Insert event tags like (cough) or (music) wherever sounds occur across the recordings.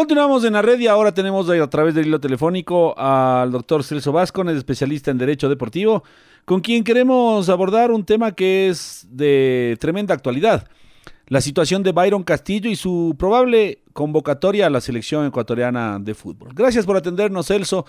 Continuamos en la red y ahora tenemos a través del hilo telefónico al doctor Celso Vázquez, especialista en Derecho Deportivo, con quien queremos abordar un tema que es de tremenda actualidad. La situación de Byron Castillo y su probable convocatoria a la selección ecuatoriana de fútbol. Gracias por atendernos, Celso.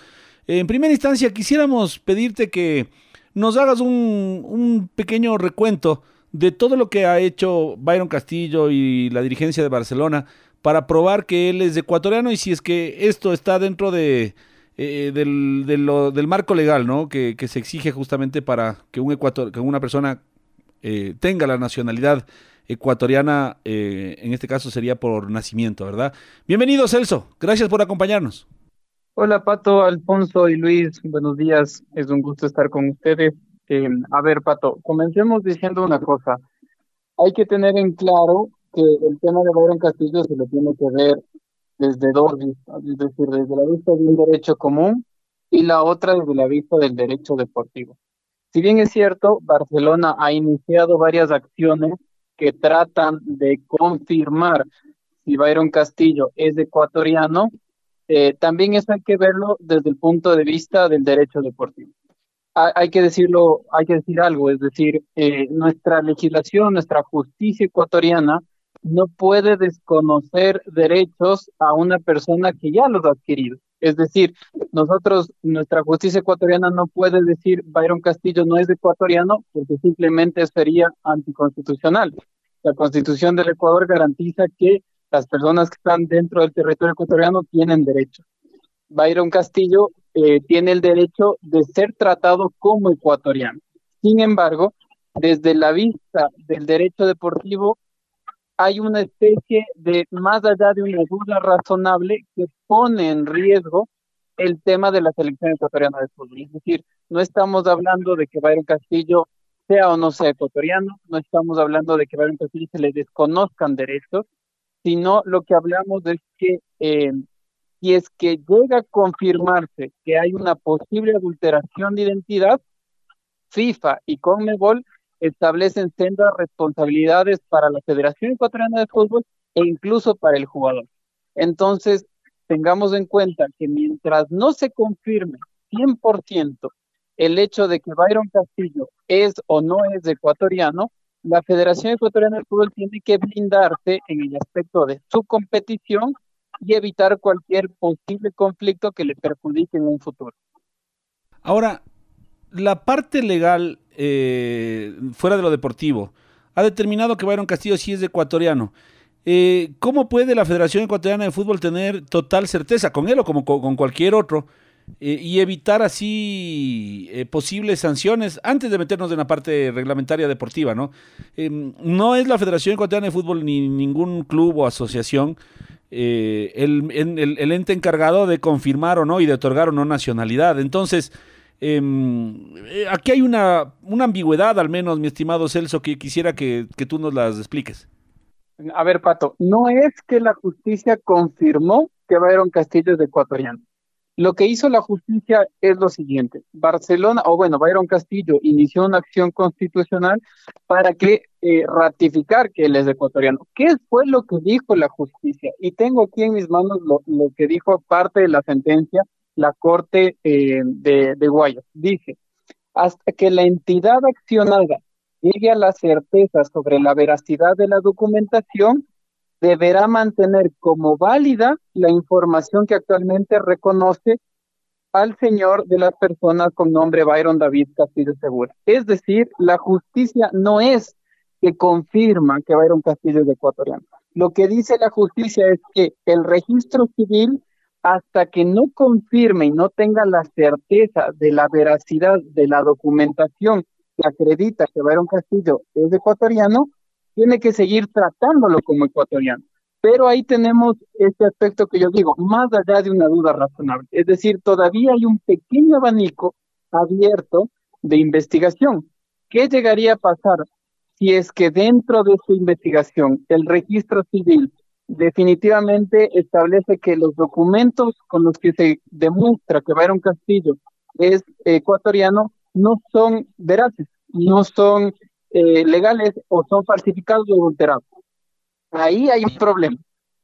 En primera instancia, quisiéramos pedirte que nos hagas un, un pequeño recuento de todo lo que ha hecho Byron Castillo y la dirigencia de Barcelona para probar que él es ecuatoriano y si es que esto está dentro de, eh, del, del, marco legal, ¿no? Que, se exige justamente para que, un ecuator, que una persona eh, tenga la nacionalidad ecuatoriana, eh, en este caso sería por nacimiento, ¿verdad? Bienvenido, Celso. Gracias por acompañarnos. Hola, Pato, Alfonso y Luis. Buenos días. Es un gusto estar con ustedes. a ver, Pato, comencemos diciendo una cosa. Hay que tener en claro que el tema de Byron Castillo se lo tiene que ver desde dos vistas, es decir, desde la vista de un derecho común y la otra desde la vista del derecho deportivo. Si bien es cierto, Barcelona ha iniciado varias acciones que tratan de confirmar si Byron Castillo es ecuatoriano, eh, también eso hay que verlo desde el punto de vista del derecho deportivo hay que decirlo, hay que decir algo, es decir, eh, nuestra legislación, nuestra justicia ecuatoriana no puede desconocer derechos a una persona que ya los ha adquirido. Es decir, nosotros, nuestra justicia ecuatoriana no puede decir Byron Castillo no es ecuatoriano porque simplemente sería anticonstitucional. La constitución del Ecuador garantiza que las personas que están dentro del territorio ecuatoriano tienen derechos. Byron Castillo eh, tiene el derecho de ser tratado como ecuatoriano. Sin embargo, desde la vista del derecho deportivo, hay una especie de, más allá de una duda razonable, que pone en riesgo el tema de la selección ecuatoriana de fútbol. Es decir, no estamos hablando de que Byron Castillo sea o no sea ecuatoriano, no estamos hablando de que Byron Castillo se le desconozcan derechos, sino lo que hablamos es que eh, si es que llega a confirmarse que hay una posible adulteración de identidad, FIFA y CONMEBOL establecen sendas responsabilidades para la Federación Ecuatoriana de Fútbol e incluso para el jugador. Entonces, tengamos en cuenta que mientras no se confirme 100% el hecho de que Byron Castillo es o no es ecuatoriano, la Federación Ecuatoriana de Fútbol tiene que blindarse en el aspecto de su competición y evitar cualquier posible conflicto que le perjudique en un futuro. Ahora, la parte legal eh, fuera de lo deportivo, ha determinado que Byron Castillo sí es ecuatoriano. Eh, ¿Cómo puede la Federación Ecuatoriana de Fútbol tener total certeza con él o como con cualquier otro eh, y evitar así posibles sanciones antes de meternos en la parte reglamentaria deportiva? No, em, no es la Federación Ecuatoriana de Fútbol ni ningún club o asociación el, el ente encargado de confirmar o no y de otorgar o no nacionalidad. Entonces, eh, aquí hay una, una, ambigüedad, al menos, mi estimado Celso, que quisiera que, que, tú nos las expliques. A ver, Pato, no es que la justicia confirmó que Byron Castillo es de ecuatoriano. Lo que hizo la justicia es lo siguiente. Barcelona, o bueno, Byron Castillo inició una acción constitucional para que eh, ratificar que él es ecuatoriano. ¿Qué fue lo que dijo la justicia? Y tengo aquí en mis manos lo, lo que dijo parte de la sentencia la Corte eh, de, de Guayas. Dice, hasta que la entidad accionada llegue a la certeza sobre la veracidad de la documentación, deberá mantener como válida la información que actualmente reconoce al señor de las personas con nombre Byron David Castillo Segura. Es decir, la justicia no es que confirma que Byron Castillo es ecuatoriano. Lo que dice la justicia es que el registro civil, hasta que no confirme y no tenga la certeza de la veracidad de la documentación que acredita que Byron Castillo es ecuatoriano, tiene que seguir tratándolo como ecuatoriano. Pero ahí tenemos este aspecto que yo digo, más allá de una duda razonable. Es decir, todavía hay un pequeño abanico abierto de investigación. ¿Qué llegaría a pasar si es que dentro de su investigación el registro civil definitivamente establece que los documentos con los que se demuestra que Byron Castillo es ecuatoriano no son veraces, no son eh, legales o son falsificados o adulterados? Ahí hay un problema.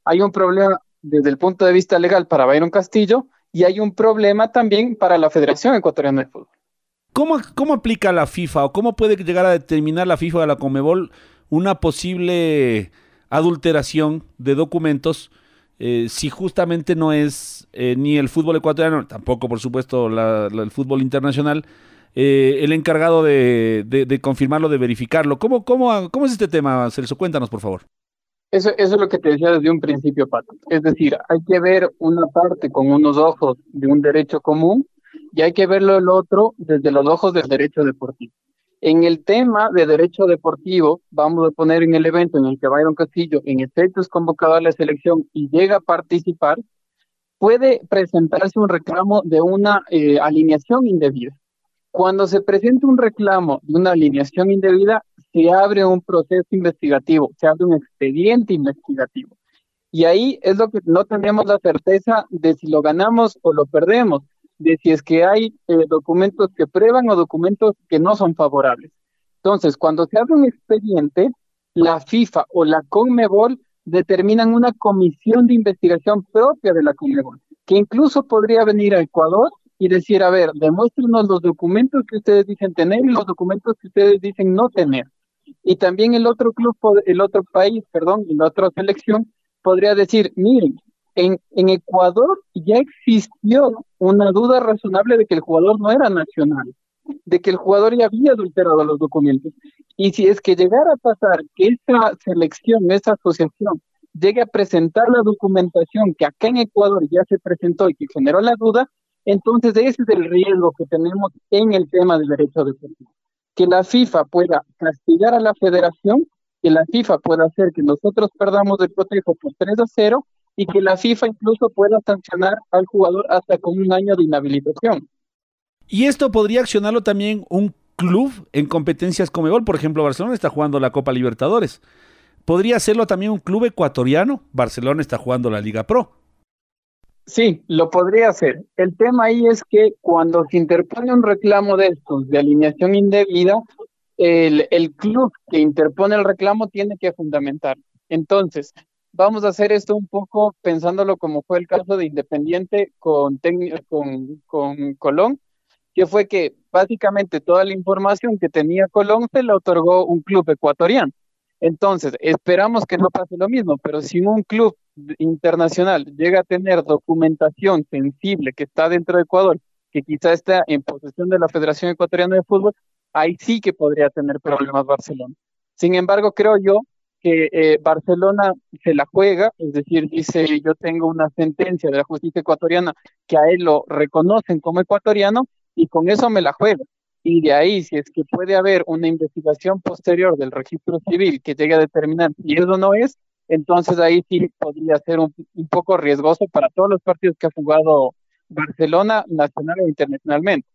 Hay un problema desde el punto de vista legal para Byron Castillo y hay un problema también para la Federación Ecuatoriana de Fútbol. ¿Cómo, ¿Cómo aplica la FIFA o cómo puede llegar a determinar la FIFA o la Comebol una posible adulteración de documentos eh, si justamente no es eh, ni el fútbol ecuatoriano, tampoco por supuesto el fútbol internacional, eh, el encargado de, confirmarlo, de verificarlo? ¿Cómo, cómo, ¿Cómo es este tema, Celso? Cuéntanos, por favor. Eso, eso es lo que te decía desde un principio, Pato. Es decir, hay que ver una parte con unos ojos de un derecho común y hay que verlo el otro desde los ojos del derecho deportivo. En el tema de derecho deportivo, vamos a poner en el evento en el que Byron Castillo, en efecto, es convocado a la selección y llega a participar, puede presentarse un reclamo de una eh, alineación indebida. Cuando se presenta un reclamo de una alineación indebida, se abre un proceso investigativo, se abre un expediente investigativo. Y ahí es lo que no tenemos la certeza de si lo ganamos o lo perdemos, de si es que hay eh, documentos que prueban o documentos que no son favorables. Entonces, cuando se abre un expediente, la FIFA o la CONMEBOL determinan una comisión de investigación propia de la CONMEBOL, que incluso podría venir a Ecuador y decir, a ver, demuéstrenos los documentos que ustedes dicen tener y los documentos que ustedes dicen no tener. Y también el otro club, el otro país, perdón, la otra selección podría decir, miren, en, en Ecuador ya existió una duda razonable de que el jugador no era nacional, de que el jugador ya había adulterado los documentos. Y si es que llegara a pasar que esa selección, esa asociación, llegue a presentar la documentación que acá en Ecuador ya se presentó y que generó la duda, entonces ese es el riesgo que tenemos en el tema del derecho deportivo que la FIFA pueda castigar a la federación, que la FIFA pueda hacer que nosotros perdamos el cotejo por 3 a 0 y que la FIFA incluso pueda sancionar al jugador hasta con un año de inhabilitación. Y esto podría accionarlo también un club en competencias como gol, por ejemplo, Barcelona está jugando la Copa Libertadores. ¿Podría hacerlo también un club ecuatoriano? Barcelona está jugando la Liga Pro. Sí, lo podría hacer. El tema ahí es que cuando se interpone un reclamo de estos de alineación indebida, el, el club que interpone el reclamo tiene que fundamentar. Entonces, vamos a hacer esto un poco pensándolo como fue el caso de Independiente con, con, con Colón, que fue que básicamente toda la información que tenía Colón se la otorgó un club ecuatoriano. Entonces, esperamos que no pase lo mismo, pero si un club internacional llega a tener documentación sensible que está dentro de Ecuador, que quizá está en posesión de la Federación Ecuatoriana de Fútbol, ahí sí que podría tener problemas Barcelona. Sin embargo, creo yo que eh, Barcelona se la juega, es decir, dice yo tengo una sentencia de la justicia ecuatoriana que a él lo reconocen como ecuatoriano y con eso me la juego. Y de ahí, si es que puede haber una investigación posterior del registro civil que llegue a determinar si eso no es, entonces ahí sí podría ser un, poco riesgoso para todos los partidos que ha jugado Barcelona, nacional o internacionalmente.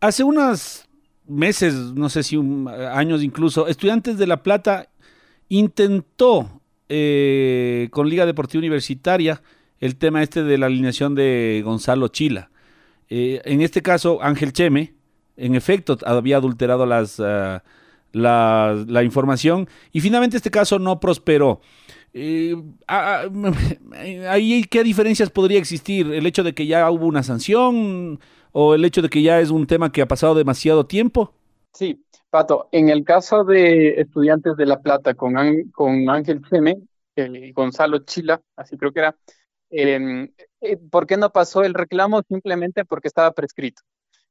Hace unos meses, no sé si años incluso, Estudiantes de La Plata intentó eh, con Liga Deportiva Universitaria el tema este de la alineación de Gonzalo Chila. Eh, en este caso, Ángel Cheme, en efecto, había adulterado las, ah, la, información y finalmente este caso no prosperó. Eh, ah, ah, ahí, ¿qué diferencias podría existir? ¿El hecho de que ya hubo una sanción o el hecho de que ya es un tema que ha pasado demasiado tiempo? Sí, Pato, en el caso de estudiantes de La Plata con, Ángel Seme, el Gonzalo Chila, así creo que era, em, eh, ¿por qué no pasó el reclamo? Simplemente porque estaba prescrito.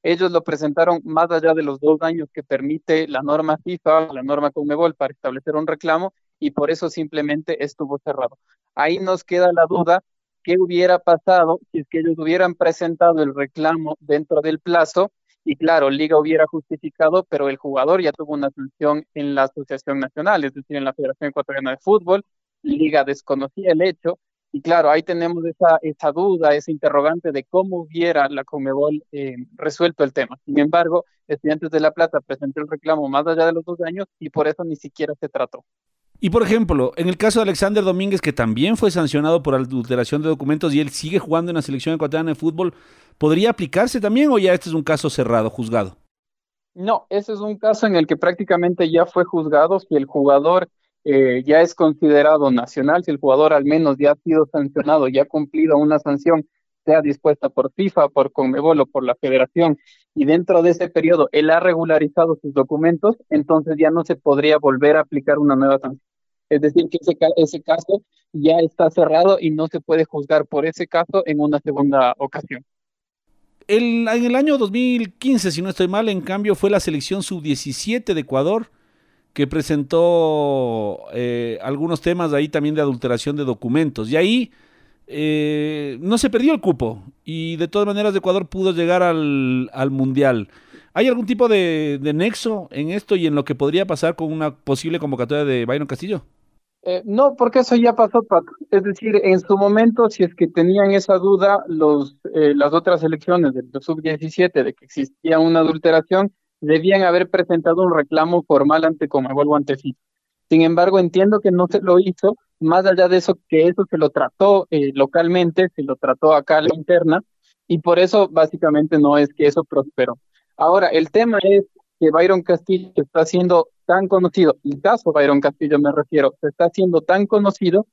Ellos lo presentaron más allá de los dos años que permite la norma FIFA, la norma Conmebol para establecer un reclamo y por eso simplemente estuvo cerrado. Ahí nos queda la duda qué hubiera pasado si es que ellos hubieran presentado el reclamo dentro del plazo y claro, Liga hubiera justificado, pero el jugador ya tuvo una sanción en la Asociación Nacional, es decir, en la Federación Ecuatoriana de Fútbol, Liga desconocía el hecho y claro, ahí tenemos esa, esa duda, ese interrogante de cómo hubiera la Comebol eh, resuelto el tema. Sin embargo, Estudiantes de La Plata presentó el reclamo más allá de los dos años y por eso ni siquiera se trató. Y por ejemplo, en el caso de Alexander Domínguez, que también fue sancionado por adulteración de documentos y él sigue jugando en la selección ecuatoriana de fútbol, ¿podría aplicarse también o ya este es un caso cerrado, juzgado? No, ese es un caso en el que prácticamente ya fue juzgado si el jugador eh, ya es considerado nacional, si el jugador al menos ya ha sido sancionado, ya ha cumplido una sanción, sea dispuesta por FIFA, por Conmebol o por la federación, y dentro de ese periodo él ha regularizado sus documentos, entonces ya no se podría volver a aplicar una nueva sanción. Es decir, que ese, caso ya está cerrado y no se puede juzgar por ese caso en una segunda ocasión. El, en el año 2015, si no estoy mal, en cambio fue la selección sub-17 de Ecuador que presentó eh, algunos temas ahí también de adulteración de documentos. Y ahí eh, no se perdió el cupo y de todas maneras Ecuador pudo llegar al, Mundial. ¿Hay algún tipo de, nexo en esto y en lo que podría pasar con una posible convocatoria de Byron Castillo? Eh, no, porque eso ya pasó, Paco. Es decir, en su momento, si es que tenían esa duda los, las otras elecciones del sub-17 de que existía una adulteración, debían haber presentado un reclamo formal ante Comebol o ante FIFA. Sin embargo, entiendo que no se lo hizo, más allá de eso, que eso se lo trató eh, localmente, se lo trató acá a la interna, y por eso básicamente no es que eso prosperó. Ahora, el tema es que Byron Castillo está siendo tan conocido, el caso Byron Castillo me refiero, se está haciendo tan conocido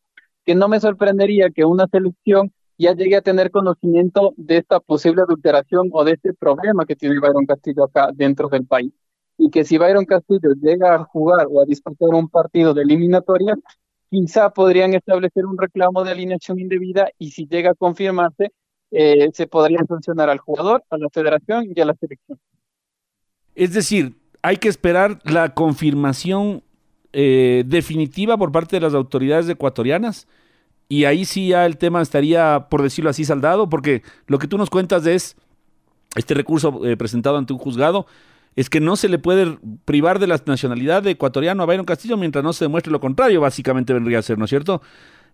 que no me sorprendería que una selección ya llegué a tener conocimiento de esta posible adulteración o de este problema que tiene Byron Castillo acá dentro del país. Y que si Byron Castillo llega a jugar o a disputar un partido de eliminatoria, quizá podrían establecer un reclamo de alineación indebida y si llega a confirmarse, eh, se podría sancionar al jugador, a la federación y a la selección. Es decir, hay que esperar la confirmación eh, definitiva por parte de las autoridades ecuatorianas y ahí sí ya el tema estaría, por decirlo así, saldado, porque lo que tú nos cuentas es este recurso eh, presentado ante un juzgado, es que no se le puede privar de la nacionalidad de ecuatoriano a Byron Castillo mientras no se demuestre lo contrario, básicamente vendría a ser, ¿no es cierto?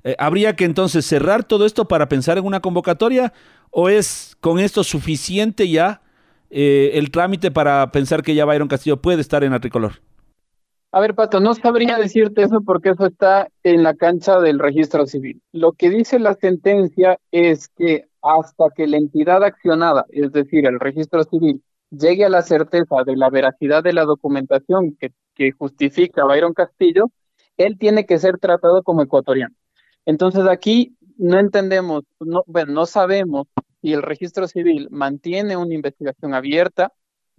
Eh, ¿Habría que entonces cerrar todo esto para pensar en una convocatoria o es con esto suficiente ya eh, el trámite para pensar que ya Byron Castillo puede estar en la tricolor? A ver, Pato, no sabría decirte eso porque eso está en la cancha del registro civil. Lo que dice la sentencia es que hasta que la entidad accionada, es decir, el registro civil, llegue a la certeza de la veracidad de la documentación que, justifica a Byron Castillo, él tiene que ser tratado como ecuatoriano. Entonces aquí no entendemos, no, bueno, no sabemos si el registro civil mantiene una investigación abierta,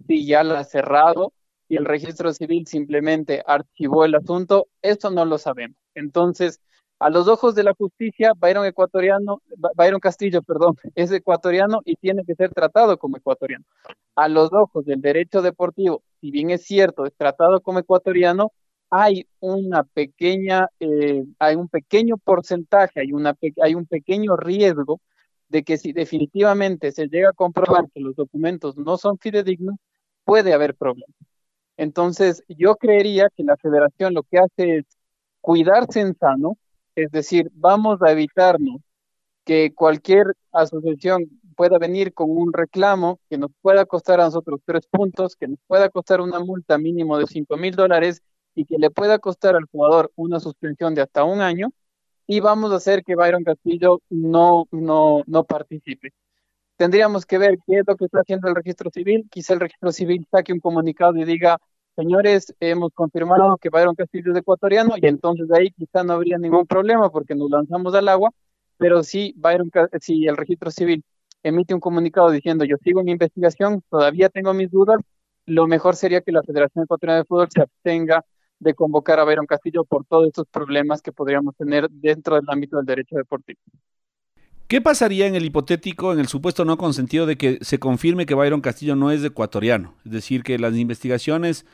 si ya la ha cerrado, y el registro civil simplemente archivó el asunto, esto no lo sabemos. Entonces, a los ojos de la justicia, Byron ecuatoriano, Byron Castillo, perdón, (laughs) es ecuatoriano y tiene que ser tratado como ecuatoriano. A los ojos del derecho deportivo, si bien es cierto, es tratado como ecuatoriano, hay una pequeña, eh, hay un pequeño porcentaje, hay, una, hay un pequeño riesgo de que si definitivamente se llega a comprobar que los documentos no son fidedignos, puede haber problemas. Entonces, yo creería que la federación lo que hace es cuidarse en sano, es decir, vamos a evitarnos que cualquier asociación pueda venir con un reclamo que nos pueda costar a nosotros tres puntos, que nos pueda costar una multa mínimo de cinco mil dólares y que le pueda costar al jugador una suspensión de hasta un año y vamos a hacer que Byron Castillo no, no, no participe tendríamos que ver qué es lo que está haciendo el registro civil. Quizá el registro civil saque un comunicado y diga, señores, hemos confirmado que Byron Castillo es ecuatoriano y entonces ahí quizá no habría ningún problema porque nos lanzamos al agua, pero si, Byron, si el registro civil emite un comunicado diciendo yo sigo mi investigación, todavía tengo mis dudas, lo mejor sería que la Federación Ecuatoriana de Fútbol se abstenga de convocar a Byron Castillo por todos estos problemas que podríamos tener dentro del ámbito del derecho deportivo. ¿Qué pasaría en el hipotético, en el supuesto no consentido de que se confirme que Byron Castillo no es ecuatoriano? Es decir, que las investigaciones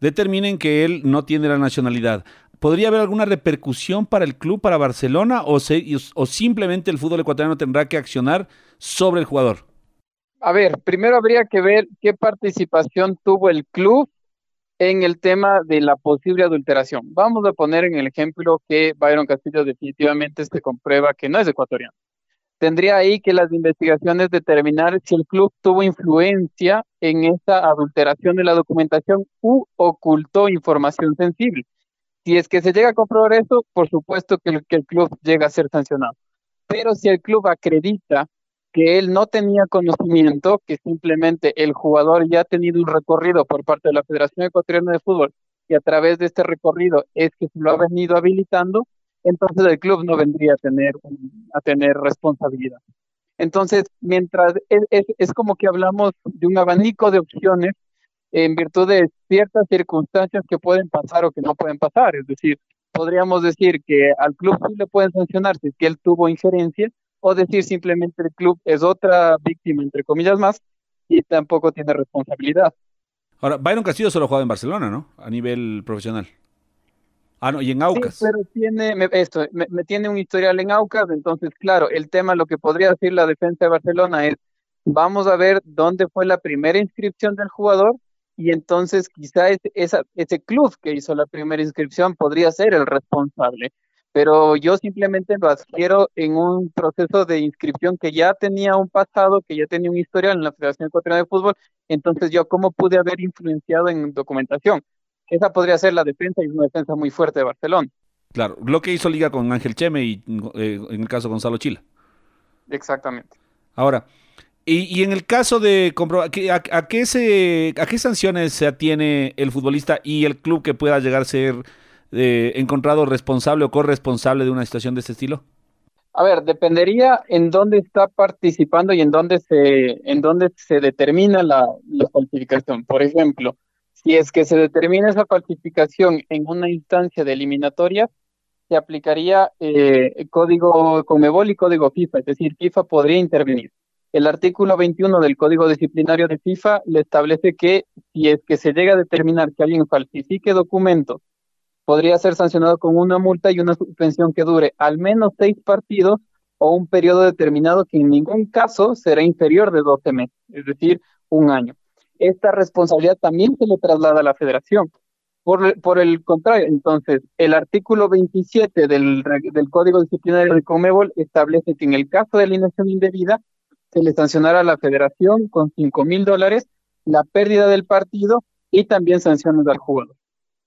determinen que él no tiene la nacionalidad. ¿Podría haber alguna repercusión para el club, para Barcelona, o, o simplemente el fútbol ecuatoriano tendrá que accionar sobre el jugador? A ver, primero habría que ver qué participación tuvo el club en el tema de la posible adulteración. Vamos a poner en el ejemplo que Byron Castillo definitivamente se comprueba que no es ecuatoriano. Tendría ahí que las investigaciones determinar si el club tuvo influencia en esa adulteración de la documentación u ocultó información sensible. Si es que se llega a comprobar eso, por supuesto que el, que el club llega a ser sancionado. Pero si el club acredita que él no tenía conocimiento, que simplemente el jugador ya ha tenido un recorrido por parte de la Federación Ecuatoriana de Fútbol y a través de este recorrido es que se lo ha venido habilitando, entonces el club no vendría a tener, a tener responsabilidad. Entonces, mientras es, es, como que hablamos de un abanico de opciones en virtud de ciertas circunstancias que pueden pasar o que no pueden pasar. Es decir, podríamos decir que al club sí le pueden sancionar si es que él tuvo injerencia, o decir simplemente el club es otra víctima, entre comillas más, y tampoco tiene responsabilidad. Ahora, Byron Castillo solo juega en Barcelona, ¿no? A nivel profesional. Ah, no, y en Aucas. Sí, pero tiene, esto, me, tiene un historial en Aucas, entonces, claro, el tema, lo que podría decir la defensa de Barcelona es, vamos a ver dónde fue la primera inscripción del jugador, y entonces quizá ese, esa, ese club que hizo la primera inscripción podría ser el responsable pero yo simplemente lo adquiero en un proceso de inscripción que ya tenía un pasado, que ya tenía un historial en la Federación Ecuatoriana de Fútbol, entonces yo cómo pude haber influenciado en documentación. Esa podría ser la defensa y una defensa muy fuerte de Barcelona. Claro, lo que hizo Liga con Ángel Cheme y eh, en el caso Gonzalo Chila. Exactamente. Ahora, y, en el caso de comprobar, ¿a, a, qué se, ¿a qué sanciones se atiene el futbolista y el club que pueda llegar a ser eh, encontrado responsable o corresponsable de una situación de este estilo? A ver, dependería en dónde está participando y en dónde se, en dónde se determina la, la falsificación. Por ejemplo, si es que se determina esa falsificación en una instancia de eliminatoria, se aplicaría eh, código Conmebol y código FIFA, es decir, FIFA podría intervenir. El artículo 21 del Código Disciplinario de FIFA le establece que si es que se llega a determinar que alguien falsifique documentos podría ser sancionado con una multa y una suspensión que dure al menos seis partidos o un periodo determinado que en ningún caso será inferior de 12 meses, es decir, un año. Esta responsabilidad también se le traslada a la federación. Por, el contrario, entonces, el artículo 27 del, del Código Disciplinario de Comebol establece que en el caso de alineación indebida, se le sancionará a la federación con 5 mil dólares la pérdida del partido y también sanciones al jugador.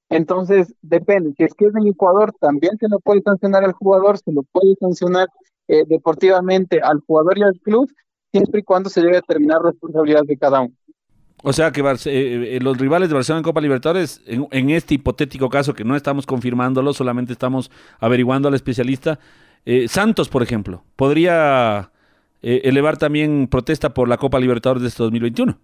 Entonces, depende. Si es que es en Ecuador, también se lo puede sancionar al jugador, se lo puede sancionar eh, deportivamente al jugador y al club, siempre y cuando se llegue a determinar responsabilidad de cada uno. O sea que eh, eh, los rivales de Barcelona en Copa Libertadores, en, este hipotético caso que no estamos confirmándolo, solamente estamos averiguando al especialista, Santos, por ejemplo, podría elevar también protesta por la Copa Libertadores de este 2021.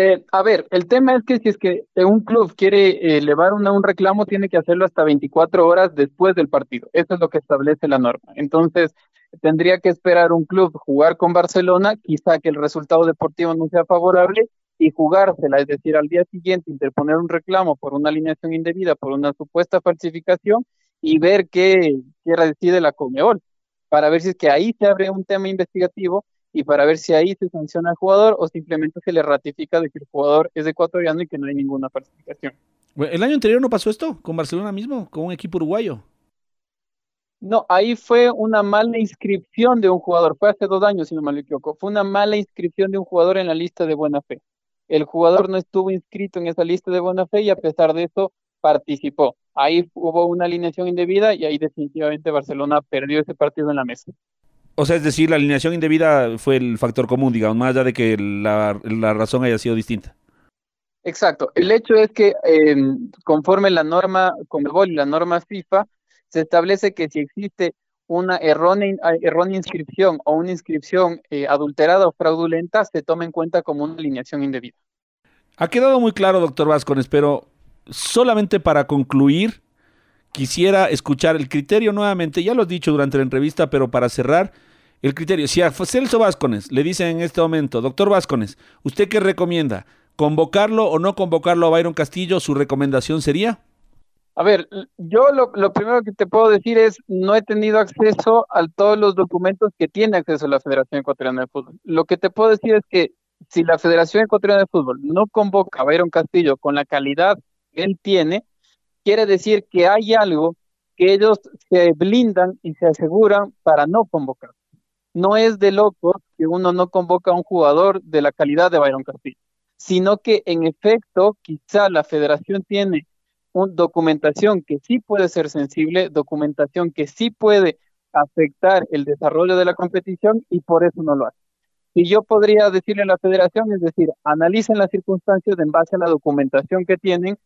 Eh, a ver, el tema es que si es que un club quiere eh, elevar un reclamo, tiene que hacerlo hasta 24 horas después del partido. Eso es lo que establece la norma. Entonces, tendría que esperar un club jugar con Barcelona, quizá que el resultado deportivo no sea favorable y jugársela, es decir, al día siguiente interponer un reclamo por una alineación indebida, por una supuesta falsificación y ver qué, qué decide la Comeol, para ver si es que ahí se abre un tema investigativo y para ver si ahí se sanciona al jugador o simplemente se le ratifica de que el jugador es ecuatoriano y que no hay ninguna falsificación. ¿El año anterior no pasó esto con Barcelona mismo, con un equipo uruguayo? No, ahí fue una mala inscripción de un jugador, fue hace dos años si no me equivoco, fue una mala inscripción de un jugador en la lista de buena fe. El jugador no estuvo inscrito en esa lista de buena fe y a pesar de eso participó. Ahí hubo una alineación indebida y ahí definitivamente Barcelona perdió ese partido en la mesa. O sea, es decir, la alineación indebida fue el factor común, digamos, más allá de que la, razón haya sido distinta. Exacto. El hecho es que conforme la norma Conmebol y la norma FIFA, se establece que si existe una errónea, errónea inscripción o una inscripción eh, adulterada o fraudulenta, se toma en cuenta como una alineación indebida. Ha quedado muy claro, doctor Vascones, pero solamente para concluir, quisiera escuchar el criterio nuevamente, ya lo has dicho durante la entrevista, pero para cerrar, el criterio. Si a Celso Vázquez le dicen en este momento, doctor Vázquez, ¿usted qué recomienda? ¿Convocarlo o no convocarlo a Byron Castillo? ¿Su recomendación sería? A ver, yo lo, primero que te puedo decir es, no he tenido acceso a todos los documentos que tiene acceso la Federación Ecuatoriana de Fútbol. Lo que te puedo decir es que si la Federación Ecuatoriana de Fútbol no convoca a Byron Castillo con la calidad que él tiene, quiere decir que hay algo que ellos se blindan y se aseguran para no convocar. No es de loco que uno no convoca a un jugador de la calidad de Byron Castillo, sino que en efecto quizá la federación tiene documentación que sí puede ser sensible, documentación que sí puede afectar el desarrollo de la competición y por eso no lo hace. Y yo podría decirle a la federación, es decir, analicen las circunstancias en base a la documentación que tienen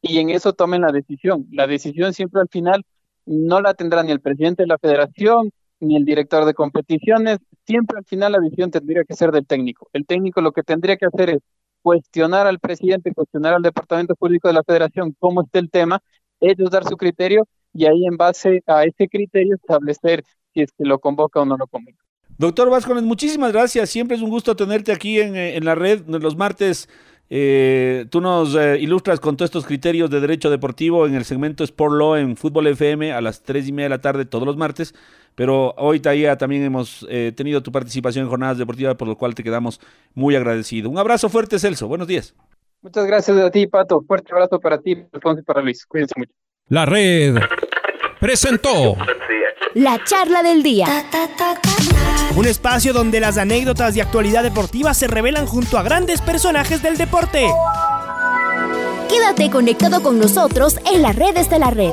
y en eso tomen la decisión. La decisión siempre al final no la tendrá ni el presidente de la federación ni el director de competiciones, siempre al final la decisión tendría que ser del técnico. El técnico lo que tendría que hacer es cuestionar al presidente, cuestionar al departamento público de la federación cómo está el tema, ellos dar su criterio y ahí en base a ese criterio establecer si es que lo convoca o no lo convoca. Doctor Vázquez, muchísimas gracias. Siempre es un gusto tenerte aquí en, en la red los martes eh, tú nos eh, ilustras con todos estos criterios de derecho deportivo en el segmento Sport Law en Fútbol FM a las 3 y media de la tarde todos los martes. Pero hoy, Taya, también hemos eh, tenido tu participación en jornadas deportivas, por lo cual te quedamos muy agradecido. Un abrazo fuerte, Celso. Buenos días. Muchas gracias a ti, Pato. Fuerte abrazo para ti, Alfonso y para Luis. Cuídense mucho. La red presentó la charla del día. Un espacio donde las anécdotas de actualidad deportiva se revelan junto a grandes personajes del deporte. Quédate conectado con nosotros en las redes de la red.